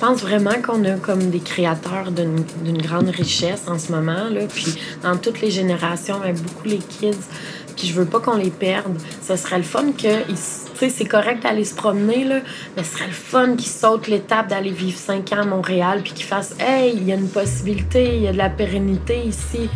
pense vraiment qu'on a comme des créateurs d'une grande richesse en ce moment, là, puis dans toutes les générations, mais beaucoup les kids, puis je veux pas qu'on les perde. Ce serait le fun que, tu sais, c'est correct d'aller se promener, là, mais ce serait le fun qu'ils sautent l'étape d'aller vivre cinq ans à Montréal, puis qu'ils fassent, hey, il y a une possibilité, il y a de la pérennité ici.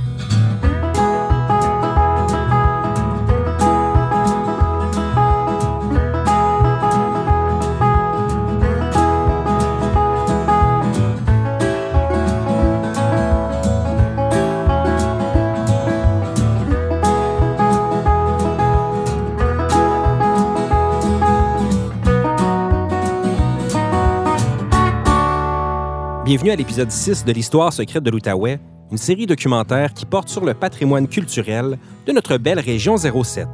Bienvenue à l'épisode 6 de l'Histoire secrète de l'Outaouais, une série documentaire qui porte sur le patrimoine culturel de notre belle région 07.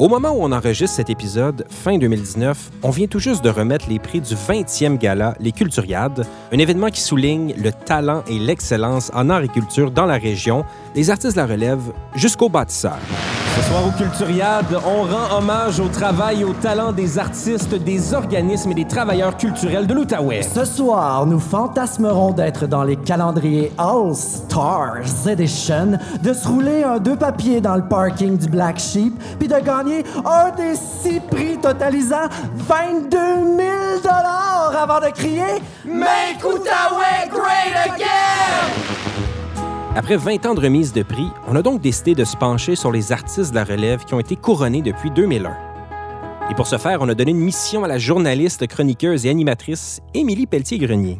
Au moment où on enregistre cet épisode, fin 2019, on vient tout juste de remettre les prix du 20e gala Les Culturiades, un événement qui souligne le talent et l'excellence en art et culture dans la région, des artistes de la relève jusqu'aux bâtisseurs. Ce soir au Culturiade, on rend hommage au travail et au talent des artistes, des organismes et des travailleurs culturels de l'Outaouais. Ce soir, nous fantasmerons d'être dans les calendriers All Stars Edition, de se rouler un deux papiers dans le parking du Black Sheep, puis de gagner un des six prix totalisant 22 000 dollars avant de crier Make Outaouais great again! Après 20 ans de remise de prix, on a donc décidé de se pencher sur les artistes de la relève qui ont été couronnés depuis 2001. Et pour ce faire, on a donné une mission à la journaliste, chroniqueuse et animatrice Émilie Pelletier-Grenier.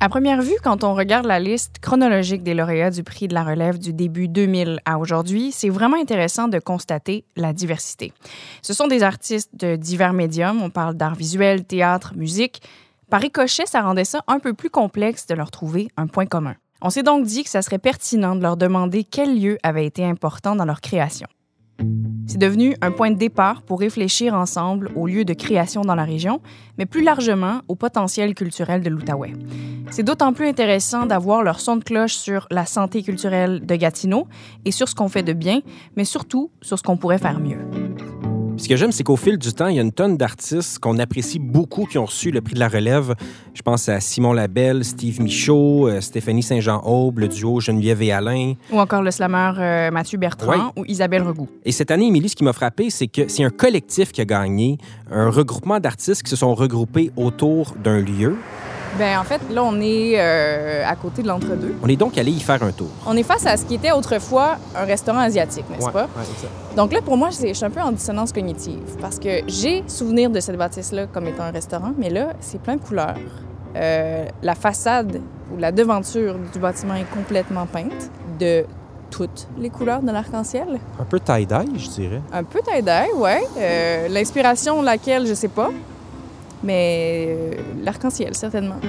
À première vue, quand on regarde la liste chronologique des lauréats du prix de la relève du début 2000 à aujourd'hui, c'est vraiment intéressant de constater la diversité. Ce sont des artistes de divers médiums, on parle d'art visuel, théâtre, musique. Par ricochet, ça rendait ça un peu plus complexe de leur trouver un point commun. On s'est donc dit que ça serait pertinent de leur demander quel lieu avait été important dans leur création. C'est devenu un point de départ pour réfléchir ensemble aux lieux de création dans la région, mais plus largement au potentiel culturel de l'Outaouais. C'est d'autant plus intéressant d'avoir leur son de cloche sur la santé culturelle de Gatineau et sur ce qu'on fait de bien, mais surtout sur ce qu'on pourrait faire mieux ce que j'aime, c'est qu'au fil du temps, il y a une tonne d'artistes qu'on apprécie beaucoup qui ont reçu le prix de la relève. Je pense à Simon Labelle, Steve Michaud, euh, Stéphanie Saint-Jean-Aube, le duo Geneviève et Alain. Ou encore le slammer euh, Mathieu Bertrand ou Isabelle Regout. Et cette année, Émilie, ce qui m'a frappé, c'est que c'est un collectif qui a gagné, un regroupement d'artistes qui se sont regroupés autour d'un lieu. Ben en fait, là, on est euh, à côté de l'entre-deux. On est donc allé y faire un tour. On est face à ce qui était autrefois un restaurant asiatique, n'est-ce pas? Oui, c'est ça. Donc là, pour moi, je suis un peu en dissonance cognitive parce que j'ai souvenir de cette bâtisse-là comme étant un restaurant, mais là, c'est plein de couleurs. Euh, la façade ou la devanture du bâtiment est complètement peinte de toutes les couleurs de l'arc-en-ciel. Un peu tie-dye, je dirais. Un peu tie-dye, oui. Euh, L'inspiration, laquelle, je sais pas mais euh, l'arc-en-ciel, certainement.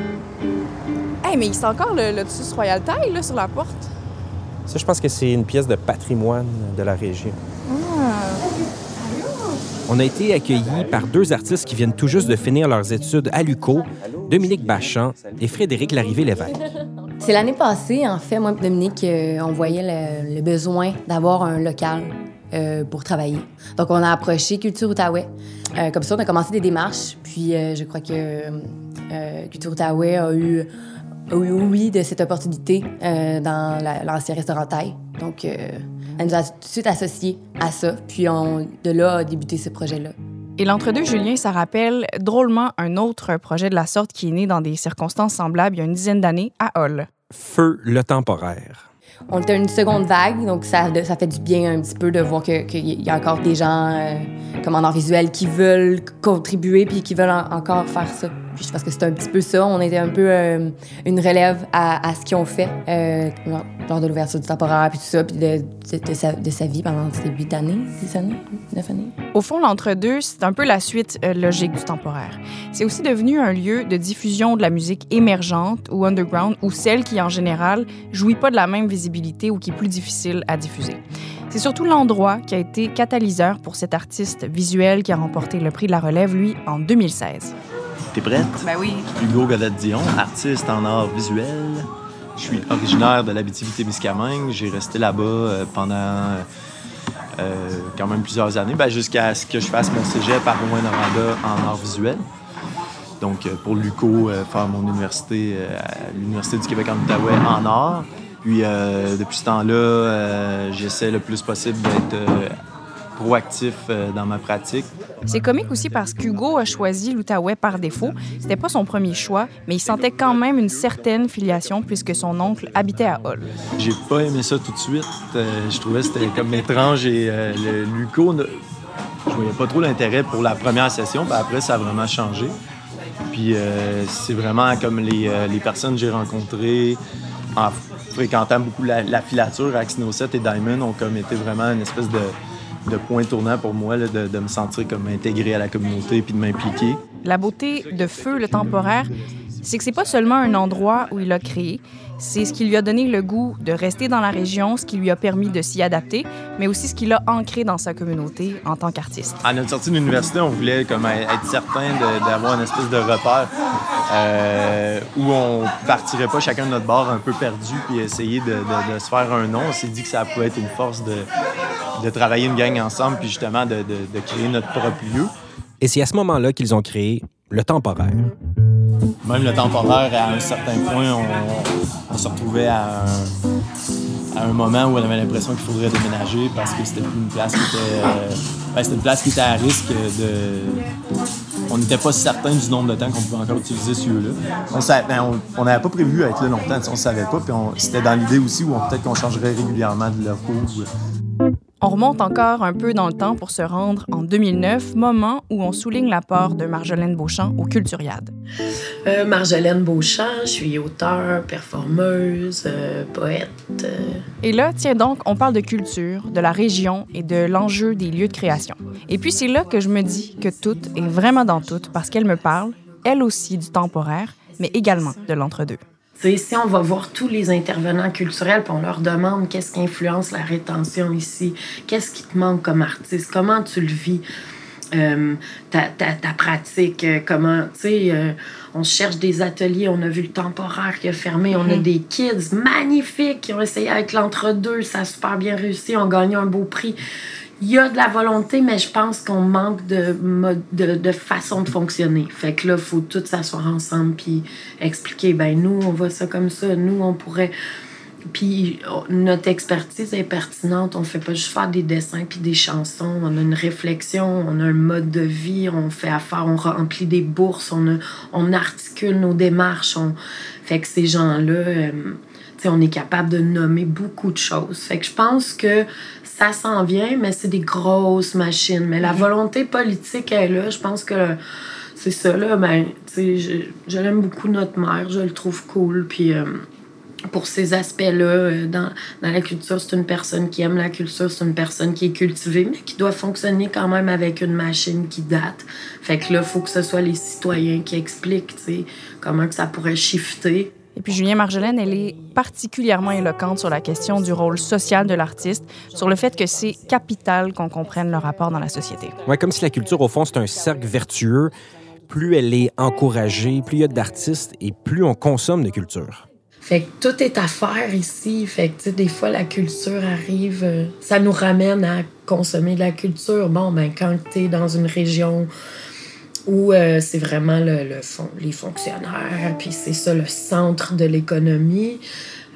Hey, mais il y encore le Lotus Royal Taille là, sur la porte. Ça, je pense que c'est une pièce de patrimoine de la région. Ah. On a été accueillis par deux artistes qui viennent tout juste de finir leurs études à l'UCO, Dominique Bachand et Frédéric Larrivé-Lévesque. C'est l'année passée, en fait, moi et Dominique, euh, on voyait le, besoin d'avoir un local euh, pour travailler. Donc, on a approché Culture Outaouais. Euh, comme ça, on a commencé des démarches. Puis, je crois que Culture Outaouais a eu oui, oui, de cette opportunité dans l'ancien restaurant Taille. Donc, elle nous a tout de suite associés à ça. Puis, on, de là a débuté ce projet-là. Et l'entre-deux, Julien, ça rappelle drôlement un autre projet de la sorte qui est né dans des circonstances semblables il y a une dizaine d'années à Hall. Feu le temporaire. On était une seconde vague, donc ça, fait du bien un petit peu de voir qu'il y a encore des gens euh, comme qui veulent contribuer puis qui veulent encore faire ça. Puis je pense que c'est un petit peu ça. On était un peu euh, une relève à, ce qu'ils ont fait euh, lors de l'ouverture du temporaire puis tout ça, puis de, sa, vie pendant ces huit années, dix années, neuf années. Au fond, l'entre-deux, c'est un peu la suite logique du temporaire. C'est aussi devenu un lieu de diffusion de la musique émergente ou underground ou celle qui, en général, jouit pas de la même visibilité ou qui est plus difficile à diffuser. C'est surtout l'endroit qui a été catalyseur pour cet artiste visuel qui a remporté le prix de la relève, lui, en 2016. T'es prête? Ben oui. Hugo Godette-Dion, artiste en art visuel. Je suis originaire de l'Abitibi-Témiscamingue. J'ai resté là-bas euh, pendant euh, quand même plusieurs années, ben, jusqu'à ce que je fasse mon cégep à Rouen-Noranda en art visuel. donc pour l'UCO, faire mon université à l'Université du Québec en Outaouais en art. Puis depuis ce temps-là, j'essaie le plus possible d'être proactif euh, dans ma pratique. C'est comique aussi parce qu'Hugo a choisi l'Outaouais par défaut. C'était pas son premier choix, mais il sentait quand même une certaine filiation puisque son oncle habitait à Hull. J'ai pas aimé ça tout de suite. Euh, je trouvais que c'était comme étrange et euh, l'UCO, je voyais pas trop l'intérêt pour la première session. Puis après, ça a vraiment changé. Puis c'est vraiment comme les, les personnes que j'ai rencontrées en fréquentant beaucoup la, la filature, Axino 7 et Diamond ont comme été vraiment une espèce de de point tournant pour moi, de, de, me sentir comme intégré à la communauté puis de m'impliquer. La beauté de Feu, le temporaire, c'est que c'est pas seulement un endroit où il a créé, c'est ce qui lui a donné le goût de rester dans la région, ce qui lui a permis de s'y adapter, mais aussi ce qu'il a ancré dans sa communauté en tant qu'artiste. À notre sortie de l'université, on voulait comme être certain d'avoir une espèce de repère euh, où on partirait pas chacun de notre bord un peu perdu puis essayer de, de, se faire un nom. On s'est dit que ça pouvait être une force de, de travailler une gang ensemble puis justement de, créer notre propre lieu. Et c'est à ce moment-là qu'ils ont créé le temporaire. Même le temporaire, à un certain point, on, se retrouvait à un, moment où on avait l'impression qu'il faudrait déménager parce que c'était une place qui était, euh, ben, une place qui était à risque de. On n'était pas certain du nombre de temps qu'on pouvait encore utiliser ce lieu-là. On n'avait ben, pas prévu être là longtemps, on ne savait pas. Puis c'était dans l'idée aussi où peut-être qu'on changerait régulièrement de locaux. On remonte encore un peu dans le temps pour se rendre en 2009, moment où on souligne l'apport de Marjolaine Beauchamp au Culturiade. Euh, Marjolaine Beauchamp, je suis auteure, performeuse, euh, poète. Euh. Et là, tiens donc, on parle de culture, de la région et de l'enjeu des lieux de création. Et puis c'est là que je me dis que tout est vraiment dans tout parce qu'elle me parle, elle aussi, du temporaire, mais également de l'entre-deux si on va voir tous les intervenants culturels, puis on leur demande qu'est-ce qui influence la rétention ici, qu'est-ce qui te manque comme artiste, comment tu le vis, euh, ta, ta, ta, pratique, euh, comment, tu sais, euh, on cherche des ateliers, on a vu le temporaire qui a fermé, on a mhm. des kids magnifiques qui ont essayé avec l'entre-deux, ça a super bien réussi, on gagné un beau prix il y a de la volonté, mais je pense qu'on manque de, de, de, façon de fonctionner. Fait que là, il faut tout s'asseoir ensemble puis expliquer, ben nous, on voit ça comme ça, nous, on pourrait... Puis notre expertise est pertinente. On fait pas juste faire des dessins puis des chansons. On a une réflexion, on a un mode de vie, on fait affaire, on remplit des bourses, on, on articule nos démarches. On... Fait que ces gens-là... Euh, on est capable de nommer beaucoup de choses. Fait que je pense que ça s'en vient, mais c'est des grosses machines. Mais la mhm. volonté politique est là. Je pense que c'est ça, là. Ben, je, je l'aime beaucoup, notre mère. Je le trouve cool. Puis euh, pour ces aspects-là, euh, dans, dans, la culture, c'est une personne qui aime la culture, c'est une personne qui est cultivée, mais qui doit fonctionner quand même avec une machine qui date. Fait que là, il faut que ce soit les citoyens qui expliquent, comment que ça pourrait shifter. Et puis Julien Marjolaine, elle est particulièrement éloquente sur la question du rôle social de l'artiste, sur le fait que c'est capital qu'on comprenne le rapport dans la société. Ouais, comme si la culture, au fond, c'est un cercle vertueux. Plus elle est encouragée, plus il y a d'artistes et plus on consomme de culture. Fait que tout est à faire ici. Fait que, des fois, la culture arrive, euh, ça nous ramène à consommer de la culture. Bon, ben, quand tu es dans une région où euh, c'est vraiment le, le les fonctionnaires, puis c'est ça le centre de l'économie,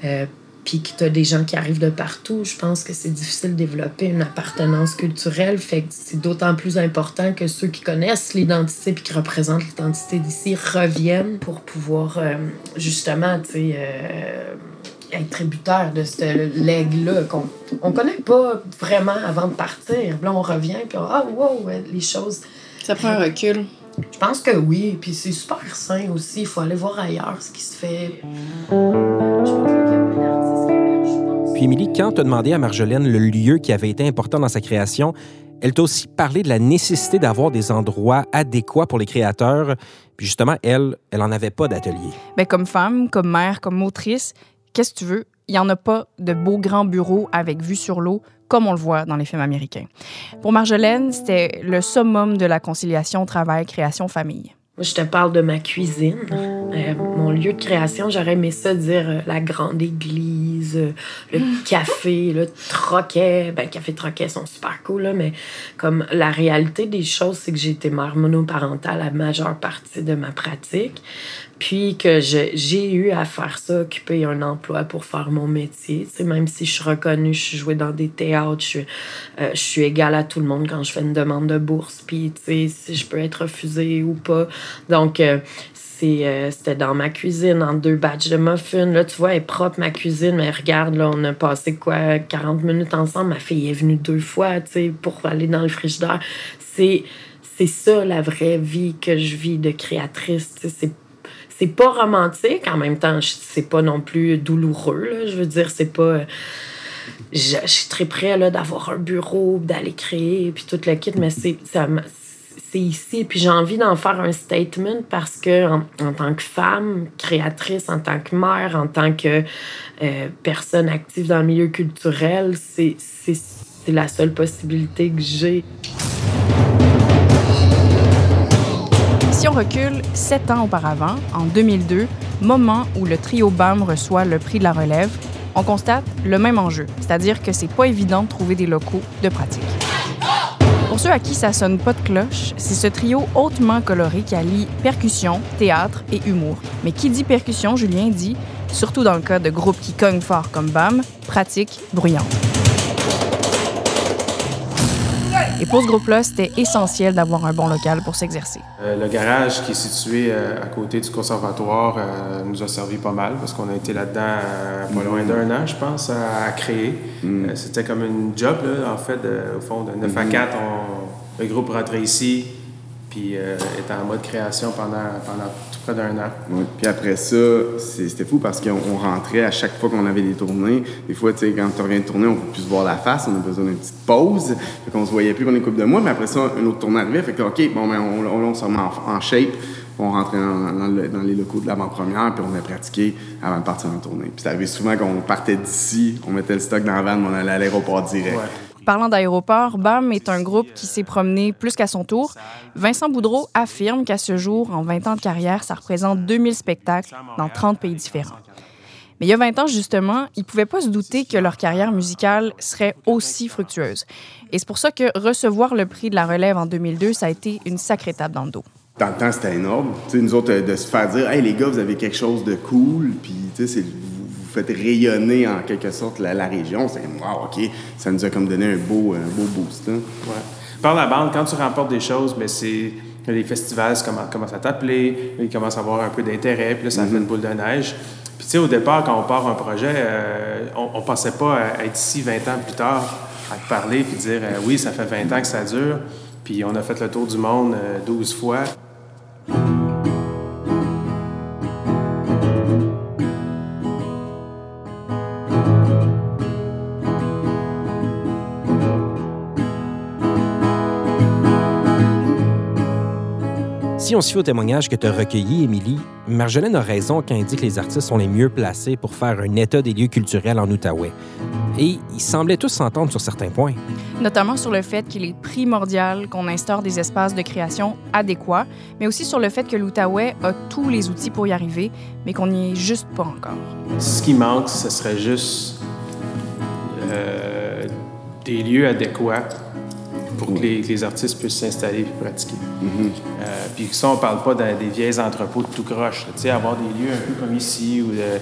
euh, puis que tu as des gens qui arrivent de partout, je pense que c'est difficile de développer une appartenance culturelle, fait que c'est d'autant plus important que ceux qui connaissent l'identité puis qui représentent l'identité d'ici reviennent pour pouvoir euh, justement, tu sais, être tributaire de ce leg-là qu'on on connaît pas vraiment avant de partir. Là, on revient, puis ah, wow, les choses... Ça prend un recul. Je pense que oui, puis c'est super sain aussi. Il faut aller voir ailleurs ce qui se fait. Puis Émilie, quand tu as demandé à Marjolaine le lieu qui avait été important dans sa création, elle t'a aussi parlé de la nécessité d'avoir des endroits adéquats pour les créateurs. Puis justement, elle, elle n'en avait pas d'atelier. Bien, comme femme, comme mère, comme motrice, qu'est-ce que tu veux? Il n'y en a pas de beaux grands bureaux avec vue sur l'eau comme on le voit dans les films américains. Pour Marjolaine, c'était le summum de la conciliation travail-création-famille. Je te parle de ma cuisine. Euh, mon lieu de création, j'aurais aimé ça dire euh, la grande église euh, le café, le troquet. Ben, café troquet sont super cool, là, mais comme la réalité des choses, c'est que j'ai été mère monoparentale la majeure partie de ma pratique. Puis que j'ai eu à faire ça, occuper un emploi pour faire mon métier. sais, même si je suis reconnue, je suis jouée dans des théâtres, je suis, euh, je suis égale à tout le monde quand je fais une demande de bourse. Puis, tu sais, si je peux être refusée ou pas. Donc, euh, euh, c'était dans ma cuisine, en deux batchs de muffins. Là, tu vois, elle est propre, ma cuisine, mais regarde, là, on a passé quoi, 40 minutes ensemble. Ma fille est venue deux fois, tu sais, pour aller dans le frigidaire. C'est, c'est ça, la vraie vie que je vis de créatrice. C'est c'est pas romantique, en même temps, c'est pas non plus douloureux. Là. Je veux dire, c'est pas. Je, suis très près d'avoir un bureau, d'aller créer, puis tout le kit, mais c'est, c'est ici. Puis j'ai envie d'en faire un statement parce que, en, tant que femme créatrice, en tant que mère, en tant que euh, personne active dans le milieu culturel, c'est, la seule possibilité que j'ai. Si on recule sept ans auparavant, en 2002, moment où le trio BAM reçoit le prix de la relève, on constate le même enjeu, c'est-à-dire que c'est pas évident de trouver des locaux de pratique. Pour ceux à qui ça sonne pas de cloche, c'est ce trio hautement coloré qui allie percussion, théâtre et humour. Mais qui dit percussion, Julien dit, surtout dans le cas de groupes qui cognent fort comme BAM, pratique bruyante. Pour ce groupe-là, c'était essentiel d'avoir un bon local pour s'exercer. Euh, le garage qui est situé euh, à côté du conservatoire euh, nous a servi pas mal parce qu'on a été là-dedans pas loin d'un an, je pense, à, créer. Mm. C'était comme une job, là, en fait, au fond, de 9 à 4, mm-hmm. le groupe rentrait ici, puis euh, était en mode création pendant, pendant tout près d'un an. Oui. Puis après ça, c'était fou parce qu'on rentrait à chaque fois qu'on avait des tournées. Des fois, tu sais, quand tu reviens de tourner, on peut plus se voir la face, on a besoin d'une petite pause. Fait qu'on se voyait plus pendant une couple de mois, mais après ça, une autre tournée arrivait. Fait que, OK, bon, ben, on, on, se remet en, shape. On rentrait dans, les locaux de l'avant-première, puis on a pratiqué avant de partir en tournée. Puis ça arrivait souvent qu'on partait d'ici, on mettait le stock dans la van, on allait à l'aéroport direct. Parlant d'aéroport, BAM est un groupe qui s'est promené plus qu'à son tour. Vincent Boudreau affirme qu'à ce jour, en 20 ans de carrière, ça représente 2000 spectacles dans 30 pays différents. Mais il y a 20 ans, justement, ils ne pouvaient pas se douter que leur carrière musicale serait aussi fructueuse. Et c'est pour ça que recevoir le prix de la relève en 2002, ça a été une sacrée étape dans le dos. Dans le temps, c'était énorme. nous autres, de se faire dire, hey, les gars, vous avez quelque chose de cool, puis c'est faites rayonner en quelque sorte la, région. C'est wow, OK, ça nous a comme donné un beau, un beau boost. Hein. Ouais. Par la bande, quand tu remportes des choses, mais ben, c'est les festivals commencent à t'appeler, ils commencent à avoir un peu d'intérêt, puis là, ça fait une boule de neige. Puis, tu sais, au départ, quand on part un projet, euh, on, ne pensait pas être ici 20 ans plus tard, à te parler, puis dire euh, oui, ça fait 20 ans que ça dure, puis on a fait le tour du monde 12 euh, fois. Si on se fie au témoignage que tu as recueilli, Émilie, Marjolaine a raison quand elle dit que les artistes sont les mieux placés pour faire un état des lieux culturels en Outaouais. Et ils semblaient tous s'entendre sur certains points. Notamment sur le fait qu'il est primordial qu'on instaure des espaces de création adéquats, mais aussi sur le fait que l'Outaouais a tous les outils pour y arriver, mais qu'on n'y est juste pas encore. Ce qui manque, ce serait juste euh, des lieux adéquats pour que les, artistes puissent s'installer et pratiquer. Mm-hmm. Euh, puis ça, on ne parle pas des vieilles entrepôts de tout croche. Tu sais, avoir des lieux un peu comme ici où euh,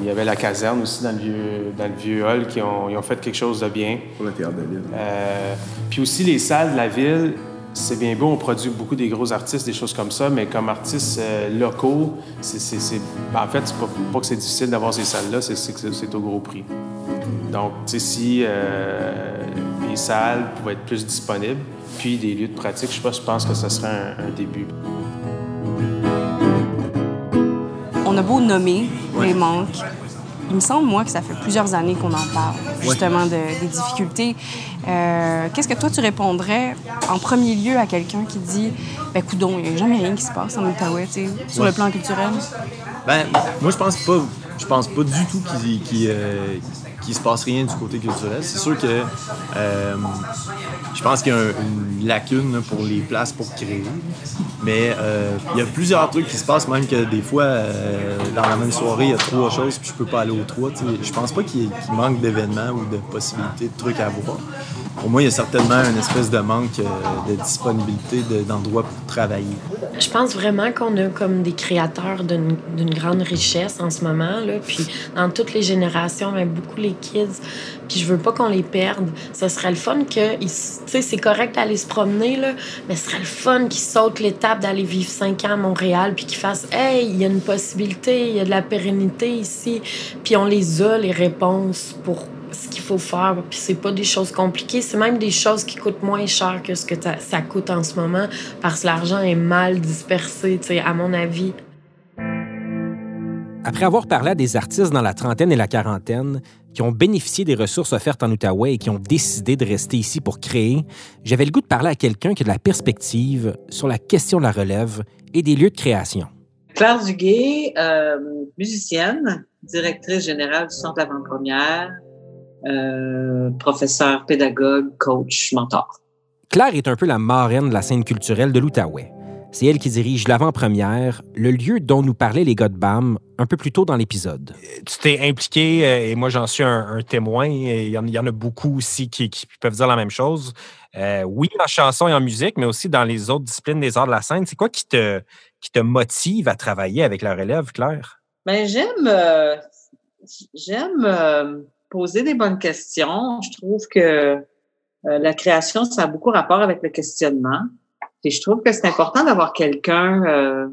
il y avait la caserne aussi dans le vieux, dans le vieux hall qui ont, ils ont fait quelque chose de bien. Pour le théâtre de ville. Euh, puis aussi les salles de la ville, c'est bien beau, on produit beaucoup des gros artistes, des choses comme ça, mais comme artistes locaux, c'est, ben, en fait, c'est pas, pas que c'est difficile d'avoir ces salles-là, c'est, que c'est au gros prix. Donc, tu sais, si les salles pouvaient être plus disponibles, puis des lieux de pratique, je, je pense que ce serait un, début. On a beau nommer les manques, il me semble, moi, que ça fait plusieurs années qu'on en parle, justement, des difficultés. Euh, qu'est-ce que toi, tu répondrais en premier lieu à quelqu'un qui dit Ben, coudon, il n'y a jamais rien qui se passe en Outaouais, sur le plan culturel? Ben, moi, je pense pas, je pense pas du tout qu'il qu'il se passe rien du côté culturel. C'est sûr que euh, je pense qu'il y a une lacune pour les places pour créer. Mais euh, il y a plusieurs trucs qui se passent, même que des fois, euh, dans la même soirée, il y a trois choses, puis je peux pas aller aux trois. Je pense pas qu'il manque d'événements ou de possibilités de trucs à voir. Pour moi, il y a certainement une espèce de manque de disponibilité d'endroits pour travailler. Je pense vraiment qu'on a comme des créateurs d'une grande richesse en ce moment. Là. Puis dans toutes les générations, mais beaucoup les kids. Puis je veux pas qu'on les perde. Ce serait le fun que, tu sais, c'est correct d'aller se promener, là, mais ce serait le fun qu'ils sautent l'étape d'aller vivre cinq ans à Montréal, puis qu'ils fassent, hey, il y a une possibilité, il y a de la pérennité ici. Puis on les a, les réponses pour ce qu'il faut faire. Puis c'est pas des choses compliquées, c'est même des choses qui coûtent moins cher que ce que ça coûte en ce moment parce que l'argent est mal dispersé, tu sais, à mon avis. Après avoir parlé à des artistes dans la trentaine et la quarantaine qui ont bénéficié des ressources offertes en Outaouais et qui ont décidé de rester ici pour créer, j'avais le goût de parler à quelqu'un qui a de la perspective sur la question de la relève et des lieux de création. Claire Duguay, euh, musicienne, directrice générale du Centre Avant-Première, euh, professeur, pédagogue, coach, mentor. Claire est un peu la marraine de la scène culturelle de l'Outaouais. C'est elle qui dirige l'avant-première, le lieu dont nous parlaient les gars de BAM un peu plus tôt dans l'épisode. Tu t'es impliqué, euh, et moi j'en suis un, témoin, et il y, en, a beaucoup aussi qui, peuvent dire la même chose. Euh, oui, en chanson et en musique, mais aussi dans les autres disciplines des arts de la scène. C'est quoi qui te, qui te motive à travailler avec la relève, Claire? Ben, j'aime j'aime poser des bonnes questions. Je trouve que euh, la création, ça a beaucoup rapport avec le questionnement. Et je trouve que c'est important d'avoir quelqu'un euh,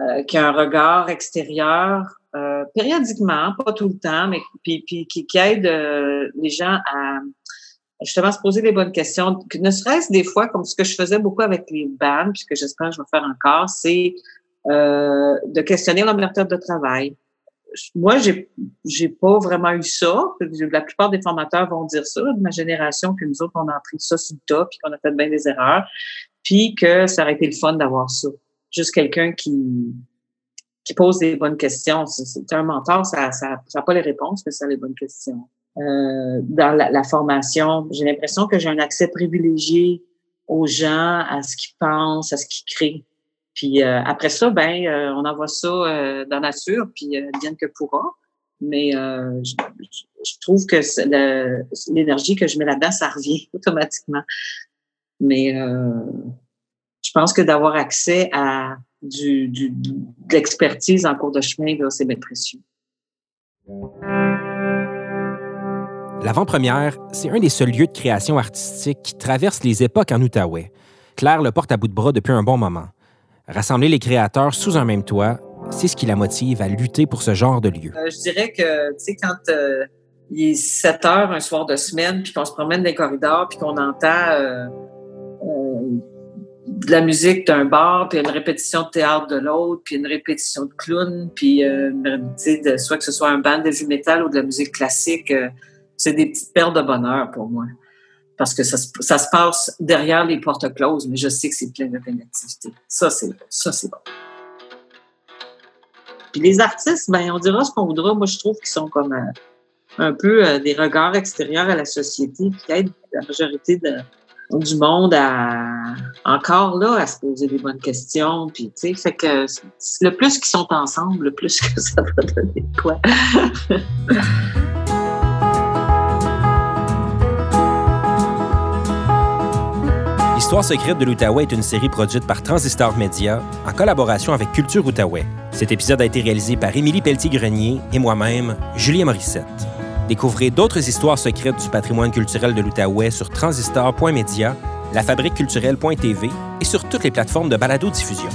euh, qui a un regard extérieur périodiquement, pas tout le temps, mais puis, puis qui, qui, aide les gens à justement se poser les bonnes questions. Ne serait-ce des fois, comme ce que je faisais beaucoup avec les bands, puisque j'espère que je vais faire encore, c'est de questionner leur de travail moi, j'ai, j'ai pas vraiment eu ça. La plupart des formateurs vont dire ça, de ma génération, que nous autres, on a appris ça sur le tas, puis qu'on a fait bien des erreurs, puis que ça aurait été le fun d'avoir ça. Juste quelqu'un qui, qui pose des bonnes questions. C'est, un mentor, ça n'a ça, pas les réponses, mais ça a les bonnes questions. Euh, dans la, formation, j'ai l'impression que j'ai un accès privilégié aux gens, à ce qu'ils pensent, à ce qu'ils créent. Puis euh, après ça, ben, euh, on envoie ça euh, dans la nature, puis bien que pourra. Mais je, trouve que l'énergie que je mets là-dedans, ça revient automatiquement. Mais je pense que d'avoir accès à du, du, de l'expertise en cours de chemin, c'est bien précieux. L'avant-première, c'est un des seuls lieux de création artistique qui traverse les époques en Outaouais. Claire le porte à bout de bras depuis un bon moment. Rassembler les créateurs sous un même toit, c'est ce qui la motive à lutter pour ce genre de lieu. Euh, je dirais que, tu sais, quand euh, il est 7 heures un soir de semaine, puis qu'on se promène dans les corridors, puis qu'on entend euh, de la musique d'un bar, puis une répétition de théâtre de l'autre, puis une répétition de clown, puis de, soit que ce soit un band de vu métal ou de la musique classique, c'est des petites perles de bonheur pour moi parce que ça, ça, se passe derrière les portes closes, mais je sais que c'est plein de d'activités. Ça, c'est ça, c'est bon. Puis les artistes, ben, on dira ce qu'on voudra. Moi, je trouve qu'ils sont comme euh, un peu euh, des regards extérieurs à la société, qui aident la majorité de, du monde à encore là à se poser des bonnes questions. Puis, tu sais, fait que le plus qu'ils sont ensemble, le plus que ça va donner quoi. L'Histoire secrète de l'Outaouais est une série produite par Transistor Media en collaboration avec Culture Outaouais. Cet épisode a été réalisé par Émilie Pelletier-Grenier et moi-même, Julien Morissette. Découvrez d'autres histoires secrètes du patrimoine culturel de l'Outaouais sur transistor.media, lafabriqueculturelle.tv et sur toutes les plateformes de balado-diffusion.